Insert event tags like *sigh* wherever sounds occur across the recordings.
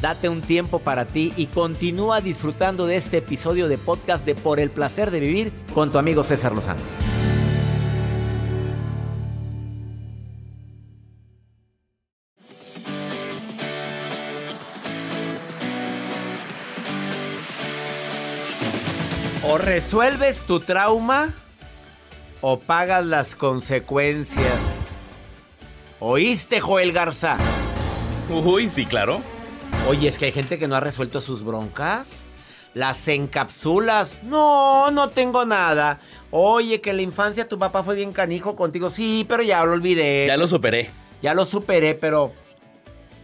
Date un tiempo para ti y continúa disfrutando de este episodio de podcast de Por el placer de vivir con tu amigo César Lozano. O resuelves tu trauma o pagas las consecuencias. ¿Oíste, Joel Garza? Uy, sí, claro. Oye, es que hay gente que no ha resuelto sus broncas. Las encapsulas. No, no tengo nada. Oye, que en la infancia tu papá fue bien canijo contigo. Sí, pero ya lo olvidé. Ya lo superé. Ya lo superé, pero...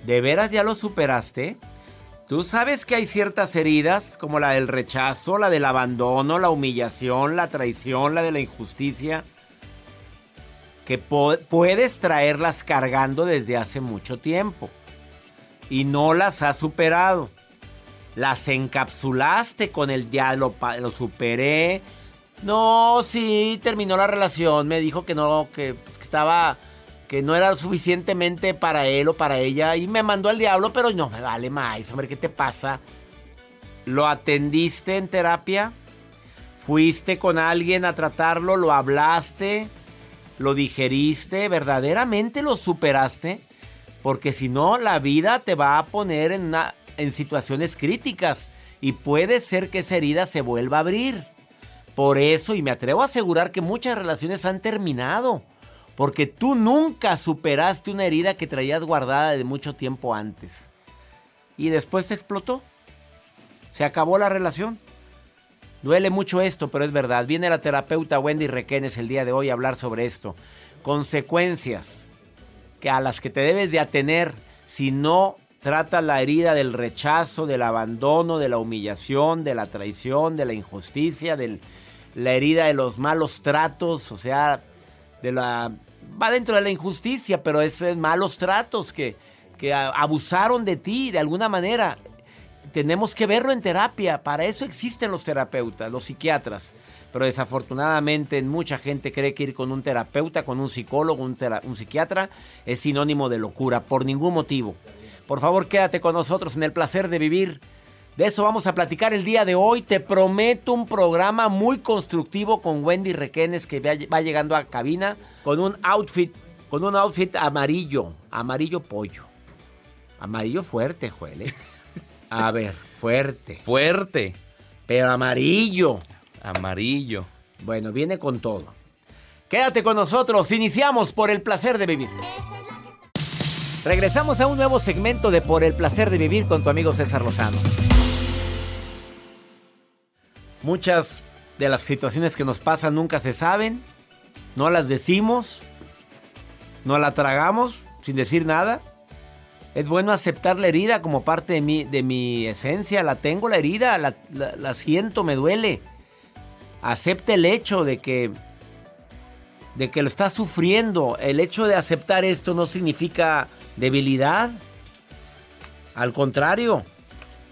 ¿De veras ya lo superaste? Tú sabes que hay ciertas heridas, como la del rechazo, la del abandono, la humillación, la traición, la de la injusticia, que puedes traerlas cargando desde hace mucho tiempo y no las has superado. Las encapsulaste con el pa- lo superé. No, sí, terminó la relación. Me dijo que no, que, pues, que estaba, que no era suficientemente para él o para ella. Y me mandó al diablo, pero no me vale más. Hombre, ¿qué te pasa? ¿Lo atendiste en terapia? ¿Fuiste con alguien a tratarlo? ¿Lo hablaste? ¿Lo digeriste? ¿Verdaderamente lo superaste? Porque si no, la vida te va a poner en, situaciones críticas y puede ser que esa herida se vuelva a abrir. Por eso, y me atrevo a asegurar que muchas relaciones han terminado. Porque tú nunca superaste una herida que traías guardada de mucho tiempo antes. Y después se explotó. Se acabó la relación. Duele mucho esto, pero es verdad. Viene la terapeuta Wendy Requenes el día de hoy a hablar sobre esto. Consecuencias que a las que te debes de atener si no tratas la herida del rechazo, del abandono, de la humillación, de la traición, de la injusticia, de la herida de los malos tratos, o sea, de la va dentro de la injusticia, pero es malos tratos que, que abusaron de ti de alguna manera. Tenemos que verlo en terapia, para eso existen los terapeutas, los psiquiatras. Pero desafortunadamente mucha gente cree que ir con un terapeuta, con un psicólogo, un, psiquiatra es sinónimo de locura, por ningún motivo. Por favor, quédate con nosotros en el placer de vivir. De eso vamos a platicar el día de hoy. Te prometo un programa muy constructivo con Wendy Requenes que va va llegando a cabina con un outfit, con un outfit amarillo, amarillo pollo. Amarillo fuerte, Joel. ¿eh? A ver, fuerte. Fuerte. Pero amarillo. Amarillo. Bueno, viene con todo. Quédate con nosotros. Iniciamos por el placer de vivir. Regresamos a un nuevo segmento de Por el placer de vivir con tu amigo César Lozano. Muchas de las situaciones que nos pasan nunca se saben, no las decimos, no la tragamos sin decir nada. Es bueno aceptar la herida como parte de mi, de mi esencia. La tengo la herida, la, la- la siento, me duele. Acepta el hecho de que de que lo estás sufriendo. El hecho de aceptar esto no significa debilidad. Al contrario,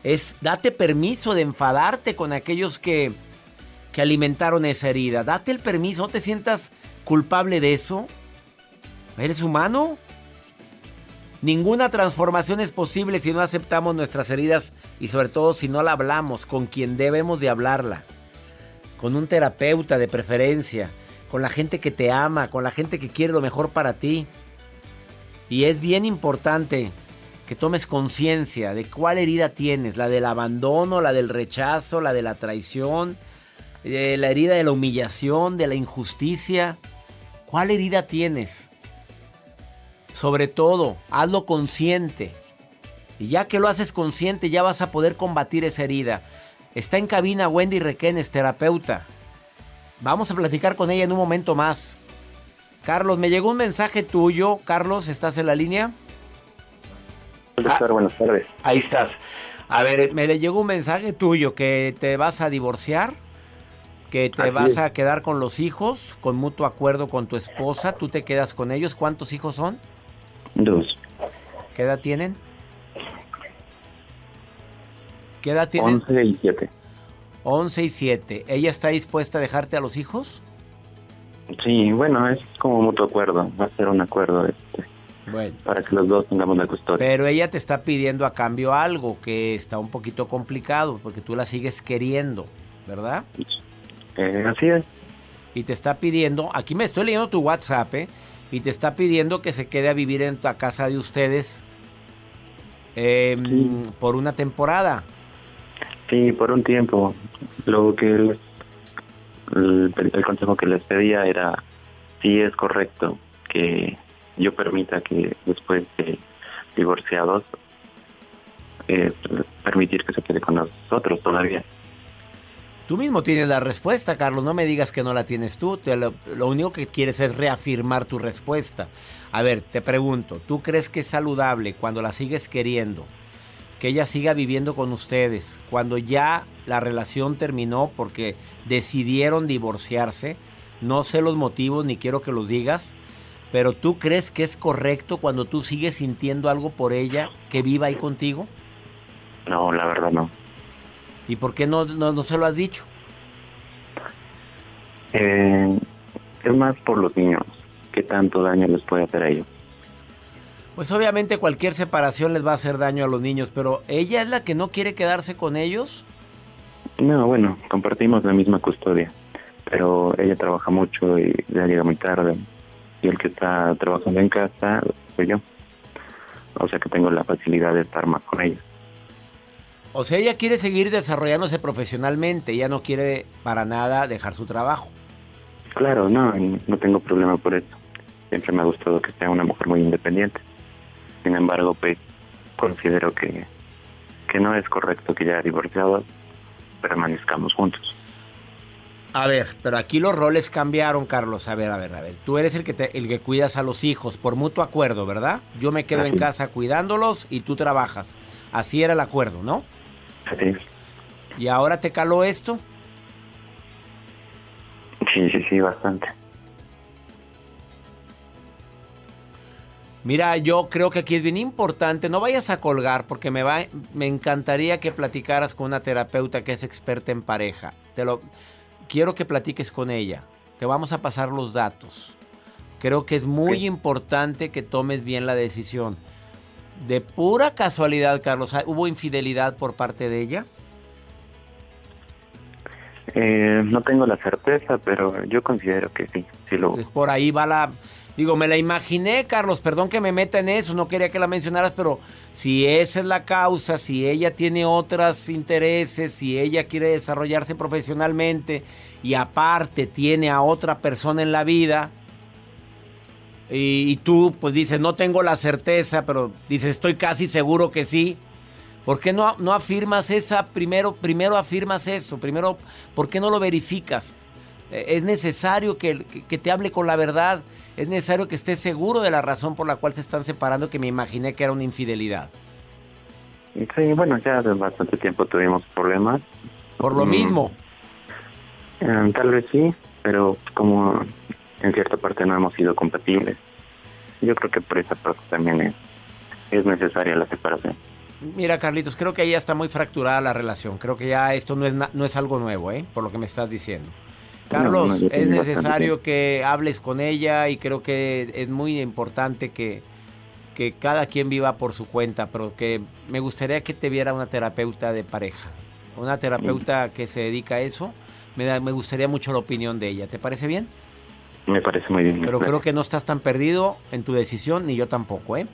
es date permiso de enfadarte con aquellos que, que alimentaron esa herida. Date el permiso, no te sientas culpable de eso. ¿Eres humano? Ninguna transformación es posible si no aceptamos nuestras heridas y sobre todo si no la hablamos con quien debemos de hablarla. Con un terapeuta de preferencia, con la gente que te ama, con la gente que quiere lo mejor para ti. Y es bien importante que tomes conciencia de cuál herida tienes, la del abandono, la del rechazo, la de la traición, eh, la herida de la humillación, de la injusticia. ¿Cuál herida tienes? Sobre todo, hazlo consciente. Y ya que lo haces consciente, ya vas a poder combatir esa herida. Está en cabina Wendy Requenes, terapeuta. Vamos a platicar con ella en un momento más. Carlos, me llegó un mensaje tuyo. Carlos, ¿estás en la línea? Doctor, buenas tardes. Ahí estás. A ver, me le llegó un mensaje tuyo que te vas a divorciar, que te Así vas es. a quedar con los hijos, con mutuo acuerdo con tu esposa, tú te quedas con ellos. ¿Cuántos hijos son? Dos. ¿Qué edad tienen? ¿Qué edad tienen? Once y siete. 11 y 7. ¿Ella está dispuesta a dejarte a los hijos? Sí, bueno, es como mutuo acuerdo. Va a ser un acuerdo este, Bueno. para que los dos tengamos la custodia. Pero ella te está pidiendo a cambio algo que está un poquito complicado porque tú la sigues queriendo, ¿verdad? Eh, así es. Y te está pidiendo, aquí me estoy leyendo tu WhatsApp, ¿eh? Y te está pidiendo que se quede a vivir en la casa de ustedes em, Sí. por una temporada. Sí, por un tiempo. Lo que el, el consejo que les pedía era si es correcto que yo permita que después de divorciados eh, permitir que se quede con nosotros todavía. Tú mismo tienes la respuesta, Carlos. No me digas que no la tienes tú. Te lo, lo único que quieres es reafirmar tu respuesta. A ver, te pregunto, ¿tú crees que es saludable cuando la sigues queriendo? Que ella siga viviendo con ustedes, cuando ya la relación terminó porque decidieron divorciarse. No sé los motivos ni quiero que los digas, pero ¿tú crees que es correcto cuando tú sigues sintiendo algo por ella que viva ahí contigo? No, la verdad no. ¿Y por qué no, no, no se lo has dicho? Eh, es más por los niños. ¿Qué tanto daño les puede hacer a ellos? Pues obviamente cualquier separación les va a hacer daño a los niños, pero ella es la que no quiere quedarse con ellos. No, bueno, compartimos la misma custodia, pero ella trabaja mucho y ya llega muy tarde. Y el que está trabajando en casa soy yo. O sea que tengo la facilidad de estar más con ella. O sea, ella quiere seguir desarrollándose profesionalmente, ella no quiere para nada dejar su trabajo. Claro, no, no tengo problema por eso. Siempre me ha gustado que sea una mujer muy independiente. Sin embargo, pues considero que, que no es correcto que ya divorciados permanezcamos juntos. A ver, pero aquí los roles cambiaron, Carlos. A ver, a ver, a ver. Tú eres el que te- el que cuidas a los hijos por mutuo acuerdo, ¿verdad? Yo me quedo en casa cuidándolos y tú trabajas. Así era el acuerdo, ¿no? Es. Y ahora te caló esto. Sí, sí, sí, bastante. Mira, yo creo que aquí es bien importante, no vayas a colgar porque me va me encantaría que platicaras con una terapeuta que es experta en pareja. Te lo quiero que platiques con ella. Te vamos a pasar los datos. Creo que es muy importante que tomes bien la decisión. De pura casualidad, Carlos, ¿hubo infidelidad por parte de ella? Eh, no tengo la certeza, pero yo considero que sí, lo por ahí va la... Digo, me la imaginé, Carlos, perdón que me meta en eso, no quería que la mencionaras, pero si esa es la causa, si ella tiene otros intereses, si ella quiere desarrollarse profesionalmente y aparte tiene a otra persona en la vida, y, y tú pues dices, no tengo la certeza, pero dices, estoy casi seguro que sí. ¿Por qué no, no afirmas esa? Primero, primero afirmas eso. Primero, ¿por qué no lo verificas? Eh, Es necesario que, que- que te hable con la verdad. Es necesario que estés seguro de la razón por la cual se están separando, que me imaginé que era una infidelidad. Sí, bueno, ya hace bastante tiempo tuvimos problemas. Por lo Mm, mismo. eh, tal vez sí, pero como en cierta parte no hemos sido compatibles. Yo creo que por esa parte también es, es necesaria la separación. Mira, Carlitos, creo que ahí ya está muy fracturada la relación. Creo que ya esto no es, na- no es algo nuevo, ¿eh? Por lo que me estás diciendo. Carlos, No, no, ya es bastante necesario que hables con ella y creo que es muy importante que, que cada quien viva por su cuenta, pero que me gustaría que te viera una terapeuta de pareja. Una terapeuta que se dedica a eso. Me, da- me gustaría mucho la opinión de ella. ¿Te parece bien? Me parece muy bien. Pero creo que no estás tan perdido en tu decisión, ni yo tampoco, ¿eh?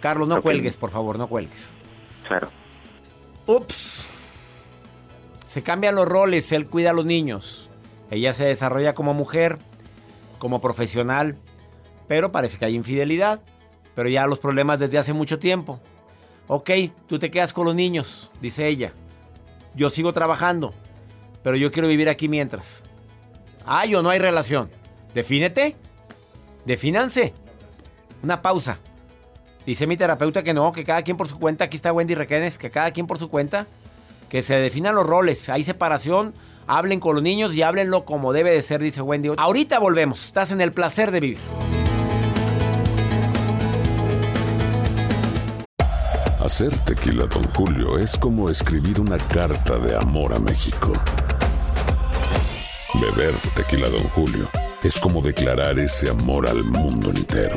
Carlos, no cuelgues, por favor, no cuelgues. Claro. Ups. Se cambian los roles, él cuida a los niños. Ella se desarrolla como mujer, como profesional, pero parece que hay infidelidad. Pero ya los problemas desde hace mucho tiempo. Ok, tú te quedas con los niños, dice ella. Yo sigo trabajando, pero yo quiero vivir aquí mientras. Hay o no hay relación. Defínete. Defínanse. Una pausa. Dice mi terapeuta que no, que cada quien por su cuenta. Aquí está Wendy Requenes, que cada quien por su cuenta. Que se definan los roles. Hay separación. Hablen con los niños y háblenlo como debe de ser, dice Wendy. Ahorita volvemos. Estás en el placer de vivir. Hacer tequila, Don Julio, es como escribir una carta de amor a México. Beber tequila, Don Julio, es como declarar ese amor al mundo entero.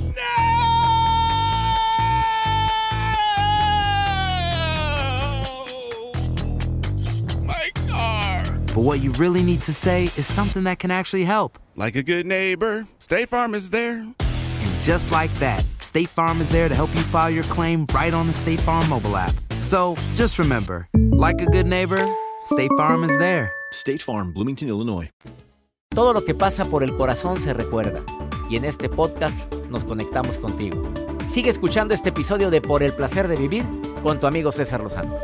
but what you really need to say is something that can actually help. Like a good neighbor, State Farm is there. And just like that, State Farm is there to help you file your claim right on the State Farm mobile app. So just remember, like a good neighbor, State Farm is there. State Farm, Bloomington, Illinois. Todo lo que pasa por el corazón se recuerda. Y en este podcast nos conectamos contigo. Sigue escuchando este episodio de Por el placer de vivir con tu amigo César Lozano.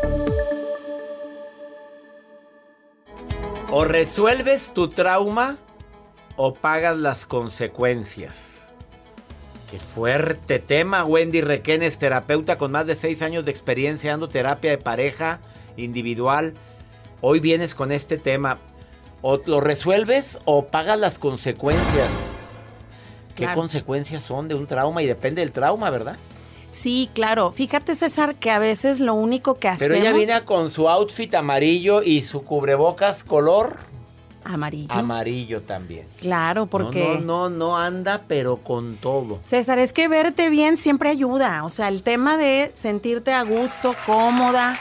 O resuelves tu trauma o pagas las consecuencias. Qué fuerte tema, Wendy Requenes, terapeuta con más de seis años de experiencia dando terapia de pareja individual. Hoy vienes con este tema. O lo resuelves o pagas las consecuencias. ¿Qué Claro. consecuencias son de un trauma? Y depende del trauma, ¿verdad? Sí, claro. Fíjate, César, que a veces lo único que hacemos... Pero ella viene con su outfit amarillo y su cubrebocas color Amarillo. amarillo también. Claro, porque... No, no, no, no anda, pero con todo. César, es que verte bien siempre ayuda. O sea, el tema de sentirte a gusto, cómoda,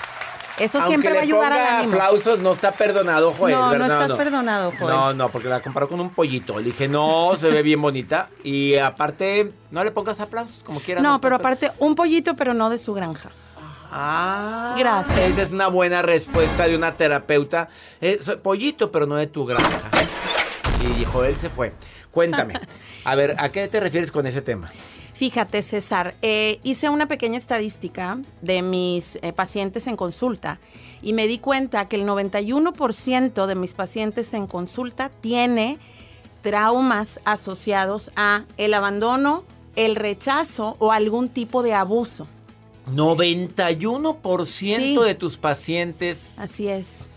eso Aunque siempre va a le ayudar ponga al ánimo. aplausos, no está perdonado, Joel. no, no estás perdonado, Joel. No, no, porque la comparó con un pollito. Le dije, no, se ve bien bonita. Y aparte, no le pongas aplausos, como quieras. No, pero per- aparte, un pollito, pero no de su granja. Ah, Gracias. Esa es una buena respuesta de una terapeuta. Eh, soy pollito, pero no de tu granja. Y Joel se fue. Cuéntame. *laughs* A ver, ¿a qué te refieres con ese tema? Fíjate, César, eh, hice una pequeña estadística de mis eh, pacientes en consulta y me di cuenta que el 91% de mis pacientes en consulta tiene traumas asociados a el abandono, el rechazo o algún tipo de abuso. 91% Sí. de tus pacientes Así es.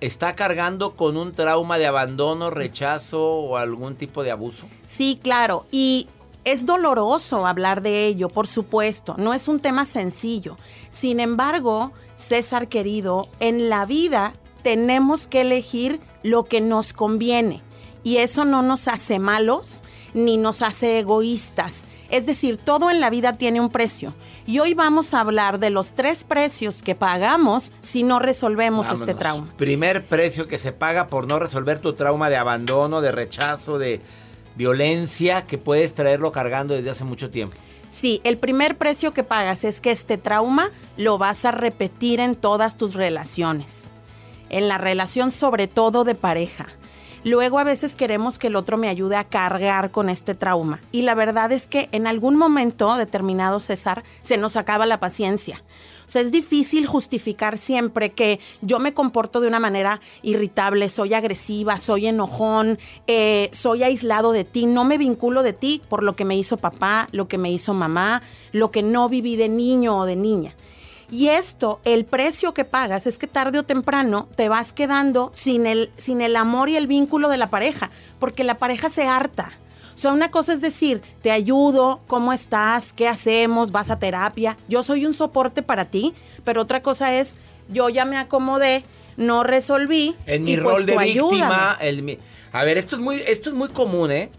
está cargando con un trauma de abandono, rechazo o algún tipo de abuso. Sí, claro. Y es doloroso hablar de ello, por supuesto. No es un tema sencillo. Sin embargo, César querido, en la vida tenemos que elegir lo que nos conviene. Y eso no nos hace malos ni nos hace egoístas. Es decir, todo en la vida tiene un precio. Y hoy vamos a hablar de los tres precios que pagamos si no resolvemos este trauma. Primer precio que se paga por no resolver tu trauma de abandono, de rechazo, de violencia que puedes traerlo cargando desde hace mucho tiempo. Sí, el primer precio que pagas es que este trauma lo vas a repetir en todas tus relaciones. En la relación sobre todo de pareja. Luego a veces queremos que el otro me ayude a cargar con este trauma. Y la verdad es que en algún momento determinado, César, se nos acaba la paciencia. O sea, es difícil justificar siempre que yo me comporto de una manera irritable, soy agresiva, soy enojón, eh, soy aislado de ti, no me vinculo de ti por lo que me hizo papá, lo que me hizo mamá, lo que no viví de niño o de niña. Y esto, el precio que pagas es que tarde o temprano te vas quedando sin el, sin el amor y el vínculo de la pareja, porque la pareja se harta. O sea, una cosa es decir, te ayudo, ¿cómo estás? ¿Qué hacemos? ¿Vas a terapia? Yo soy un soporte para ti, pero otra cosa es, yo ya me acomodé, no resolví. En mi y pues rol de víctima, el a ver, esto es muy esto es muy común, ¿eh?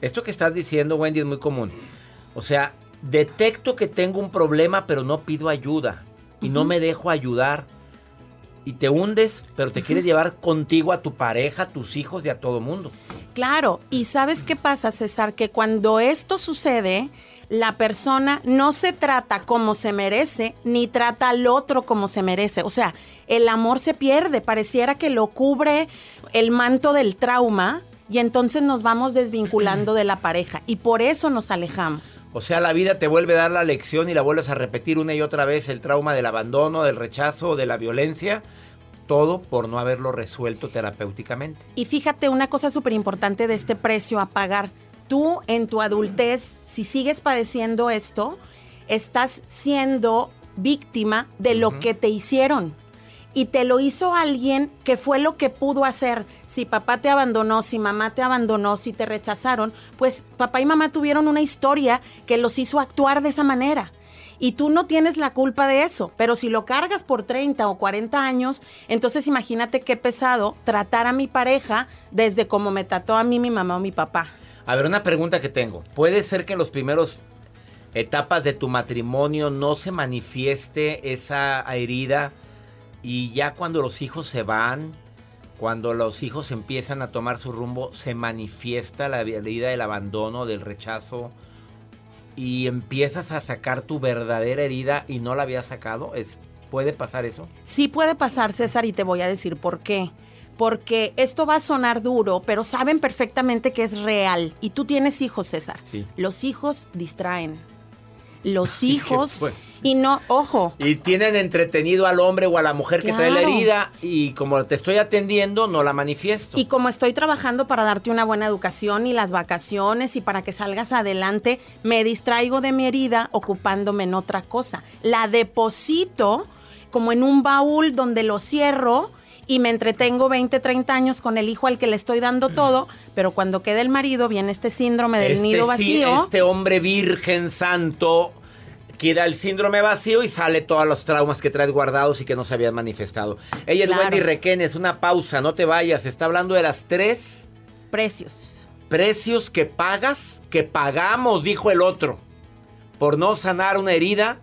Esto que estás diciendo, Wendy, es muy común. O sea, detecto que tengo un problema, pero no pido ayuda y no me dejo ayudar. Y te hundes, pero te quieres llevar contigo a tu pareja, a tus hijos y a todo mundo. Claro, y ¿sabes qué pasa, César? Que cuando esto sucede, la persona no se trata como se merece, ni trata al otro como se merece. O sea, el amor se pierde, pareciera que lo cubre el manto del trauma y entonces nos vamos desvinculando de la pareja y por eso nos alejamos. O sea, la vida te vuelve a dar la lección y la vuelves a repetir una y otra vez el trauma del abandono, del rechazo, de la violencia, todo por no haberlo resuelto terapéuticamente. Y fíjate una cosa súper importante de este precio a pagar. Tú en tu adultez, si sigues padeciendo esto, estás siendo víctima de lo que te hicieron. Y te lo hizo alguien que fue lo que pudo hacer. Si papá te abandonó, si mamá te abandonó, si te rechazaron, pues papá y mamá tuvieron una historia que los hizo actuar de esa manera. Y tú no tienes la culpa de eso, pero si lo cargas por 30 o 40 años, entonces imagínate qué pesado tratar a mi pareja desde como me trató a mí mi mamá o mi papá. A ver, una pregunta que tengo. ¿Puede ser que en los primeros etapas de tu matrimonio no se manifieste esa herida y ya cuando los hijos se van, cuando los hijos empiezan a tomar su rumbo, se manifiesta la herida del abandono, del rechazo y empiezas a sacar tu verdadera herida y no la habías sacado? ¿Es, ¿Puede pasar eso? Sí puede pasar, César, y te voy a decir por qué. Porque esto va a sonar duro, pero saben perfectamente que es real. Y tú tienes hijos, César. Sí. Los hijos distraen. *laughs* Los Qué hijos... Y no, ojo, Y tienen entretenido al hombre o a la mujer que trae la herida y como te estoy atendiendo, no la manifiesto. Y como estoy trabajando para darte una buena educación y las vacaciones y para que salgas adelante, me distraigo de mi herida ocupándome en otra cosa. La deposito como en un baúl donde lo cierro y me entretengo 20, 30 años con el hijo al que le estoy dando todo, pero cuando queda el marido viene este síndrome del Este nido sí- vacío. este hombre virgen santo queda el síndrome vacío y sale todos los traumas que traes guardados y que no se habían manifestado. Ella es. Wendy Requenes, una pausa, no te vayas. Está hablando de las tres Precios. precios que pagas, que pagamos, dijo el otro, por no sanar una herida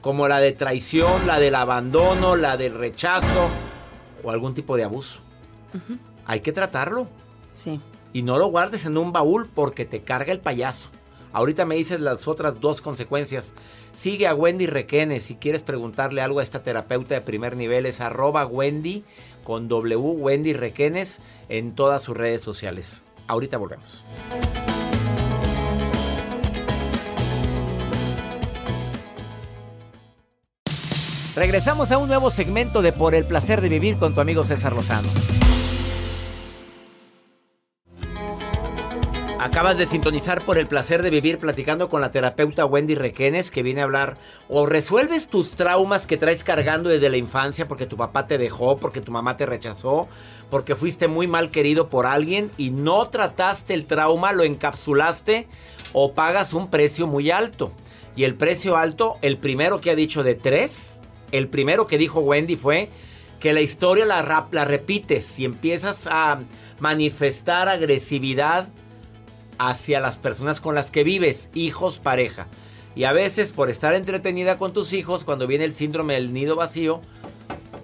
como la de traición, la del abandono, la del rechazo o algún tipo de abuso. Hay que tratarlo. Sí. Y no lo guardes en un baúl porque te carga el payaso. Ahorita me dices las otras dos consecuencias. Sigue a Wendy Requenes. Si quieres preguntarle algo a esta terapeuta de primer nivel, es arroba Wendy con W Wendy Requenes en todas sus redes sociales. Ahorita volvemos. Regresamos a un nuevo segmento de Por el placer de vivir con tu amigo César Lozano. Acabas de sintonizar por el placer de vivir platicando con la terapeuta Wendy Requenes que viene a hablar o resuelves tus traumas que traes cargando desde la infancia porque tu papá te dejó, porque tu mamá te rechazó, porque fuiste muy mal querido por alguien y no trataste el trauma, lo encapsulaste o pagas un precio muy alto. Y el precio alto, el primero que ha dicho de tres, el primero que dijo Wendy fue que la historia la, la repites y empiezas a manifestar agresividad hacia las personas con las que vives, hijos, pareja. Y a veces por estar entretenida con tus hijos, cuando viene el síndrome del nido vacío,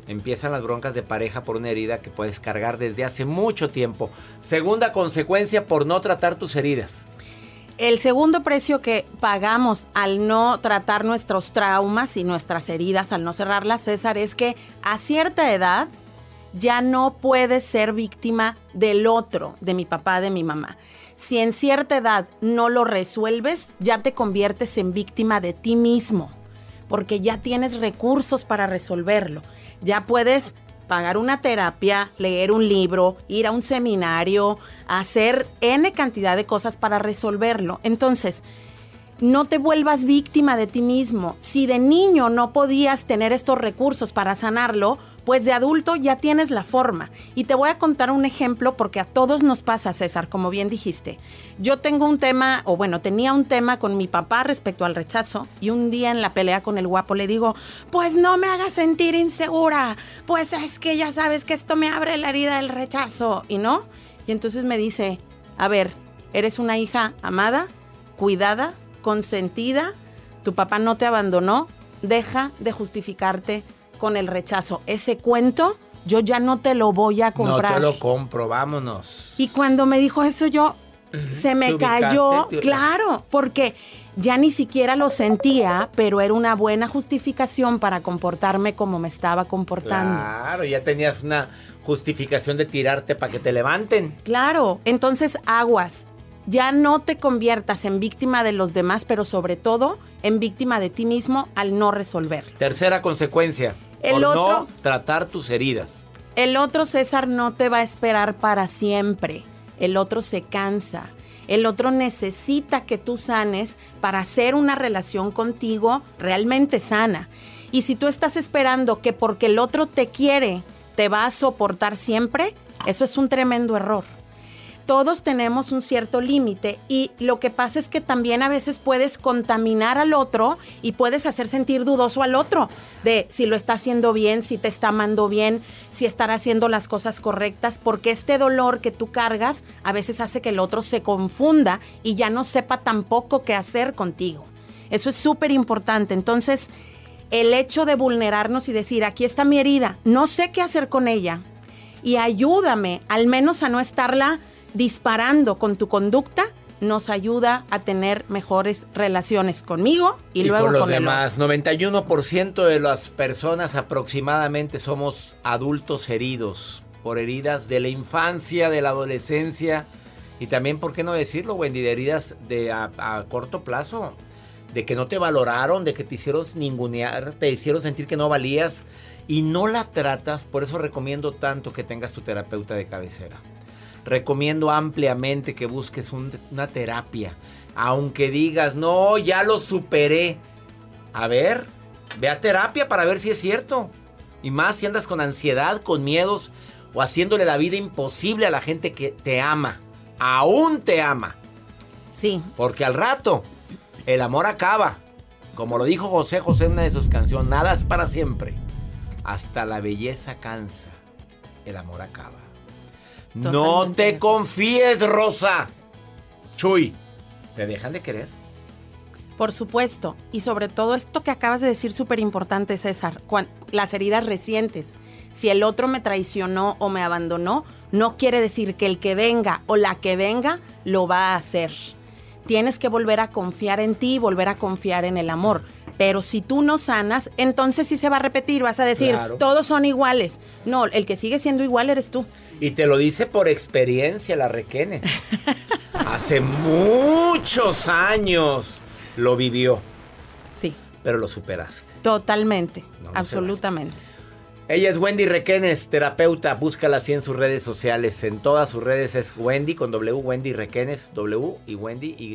empiezan las broncas de pareja por una herida que puedes cargar desde hace mucho tiempo. Segunda consecuencia por no tratar tus heridas. El segundo precio que pagamos al no tratar nuestros traumas y nuestras heridas, al no cerrarlas, César, es que a cierta edad ya no puedes ser víctima del otro, de mi papá, de mi mamá. Si en cierta edad no lo resuelves, ya te conviertes en víctima de ti mismo, porque ya tienes recursos para resolverlo. Ya puedes pagar una terapia, leer un libro, ir a un seminario, hacer N cantidad de cosas para resolverlo. Entonces, no te vuelvas víctima de ti mismo. Si de niño no podías tener estos recursos para sanarlo, pues de adulto ya tienes la forma. Y te voy a contar un ejemplo porque a todos nos pasa, César, como bien dijiste. Yo tengo un tema, o bueno, tenía un tema con mi papá respecto al rechazo y un día en la pelea con el guapo le digo, pues no me hagas sentir insegura, pues es que ya sabes que esto me abre la herida del rechazo, ¿y no? Y entonces me dice, a ver, eres una hija amada, cuidada, consentida, tu papá no te abandonó, deja de justificarte con el rechazo. Ese cuento yo ya no te lo voy a comprar. No te lo compro, vámonos. Y cuando me dijo eso yo se me cayó, Te- claro, porque ya ni siquiera lo sentía, pero era una buena justificación para comportarme como me estaba comportando. Claro, ya tenías una justificación de tirarte para que te levanten. Claro, entonces aguas. Ya no te conviertas en víctima de los demás, pero sobre todo en víctima de ti mismo al no resolver. Tercera consecuencia. El por otro- no tratar tus heridas. El otro César no te va a esperar para siempre. El otro se cansa. El otro necesita que tú sanes para hacer una relación contigo realmente sana. Y si tú estás esperando que porque el otro te quiere, te va a soportar siempre, eso es un tremendo error. Todos tenemos un cierto límite y lo que pasa es que también a veces puedes contaminar al otro y puedes hacer sentir dudoso al otro de si lo está haciendo bien, si te está amando bien, si estará haciendo las cosas correctas, porque este dolor que tú cargas a veces hace que el otro se confunda y ya no sepa tampoco qué hacer contigo. Eso es súper importante. Entonces, el hecho de vulnerarnos y decir, aquí está mi herida, no sé qué hacer con ella y ayúdame al menos a no estarla disparando con tu conducta, nos ayuda a tener mejores relaciones conmigo y, luego con los con el demás. 91% de las personas aproximadamente somos adultos heridos por heridas de la infancia, de la adolescencia y también, ¿por qué no decirlo, Wendy? De heridas de a, a corto plazo, de que no te valoraron, de que te hicieron ningunear, te hicieron sentir que no valías y no la tratas. Por eso recomiendo tanto que tengas tu terapeuta de cabecera. Recomiendo ampliamente que busques un- una terapia. Aunque digas, no, ya lo superé. A ver, ve a terapia para ver si es cierto. Y más si andas con ansiedad, con miedos o haciéndole la vida imposible a la gente que te ama. Aún te ama. Sí. Porque al rato el amor acaba. Como lo dijo José José en una de sus canciones, nada es para siempre. Hasta la belleza cansa. El amor acaba. No Totalmente te confíes, Rosa. Chuy, ¿te dejan de querer? Por supuesto, y sobre todo esto que acabas de decir súper importante, César, cuan- las heridas recientes. Si el otro me traicionó o me abandonó, no quiere decir que el que venga o la que venga lo va a hacer. Tienes que volver a confiar en ti y volver a confiar en el amor. Pero si tú no sanas, entonces sí se va a repetir, vas a decir, Claro. todos son iguales. No, el que sigue siendo igual eres tú. Y te lo dice por experiencia la Requene. *laughs* Hace muchos años lo vivió, Sí, pero lo superaste. totalmente, No, no se absolutamente. Ella es Wendy Requenes, terapeuta. Búscala así en sus redes sociales. En todas sus redes es Wendy con W, Wendy Requenes, W y Wendy Y.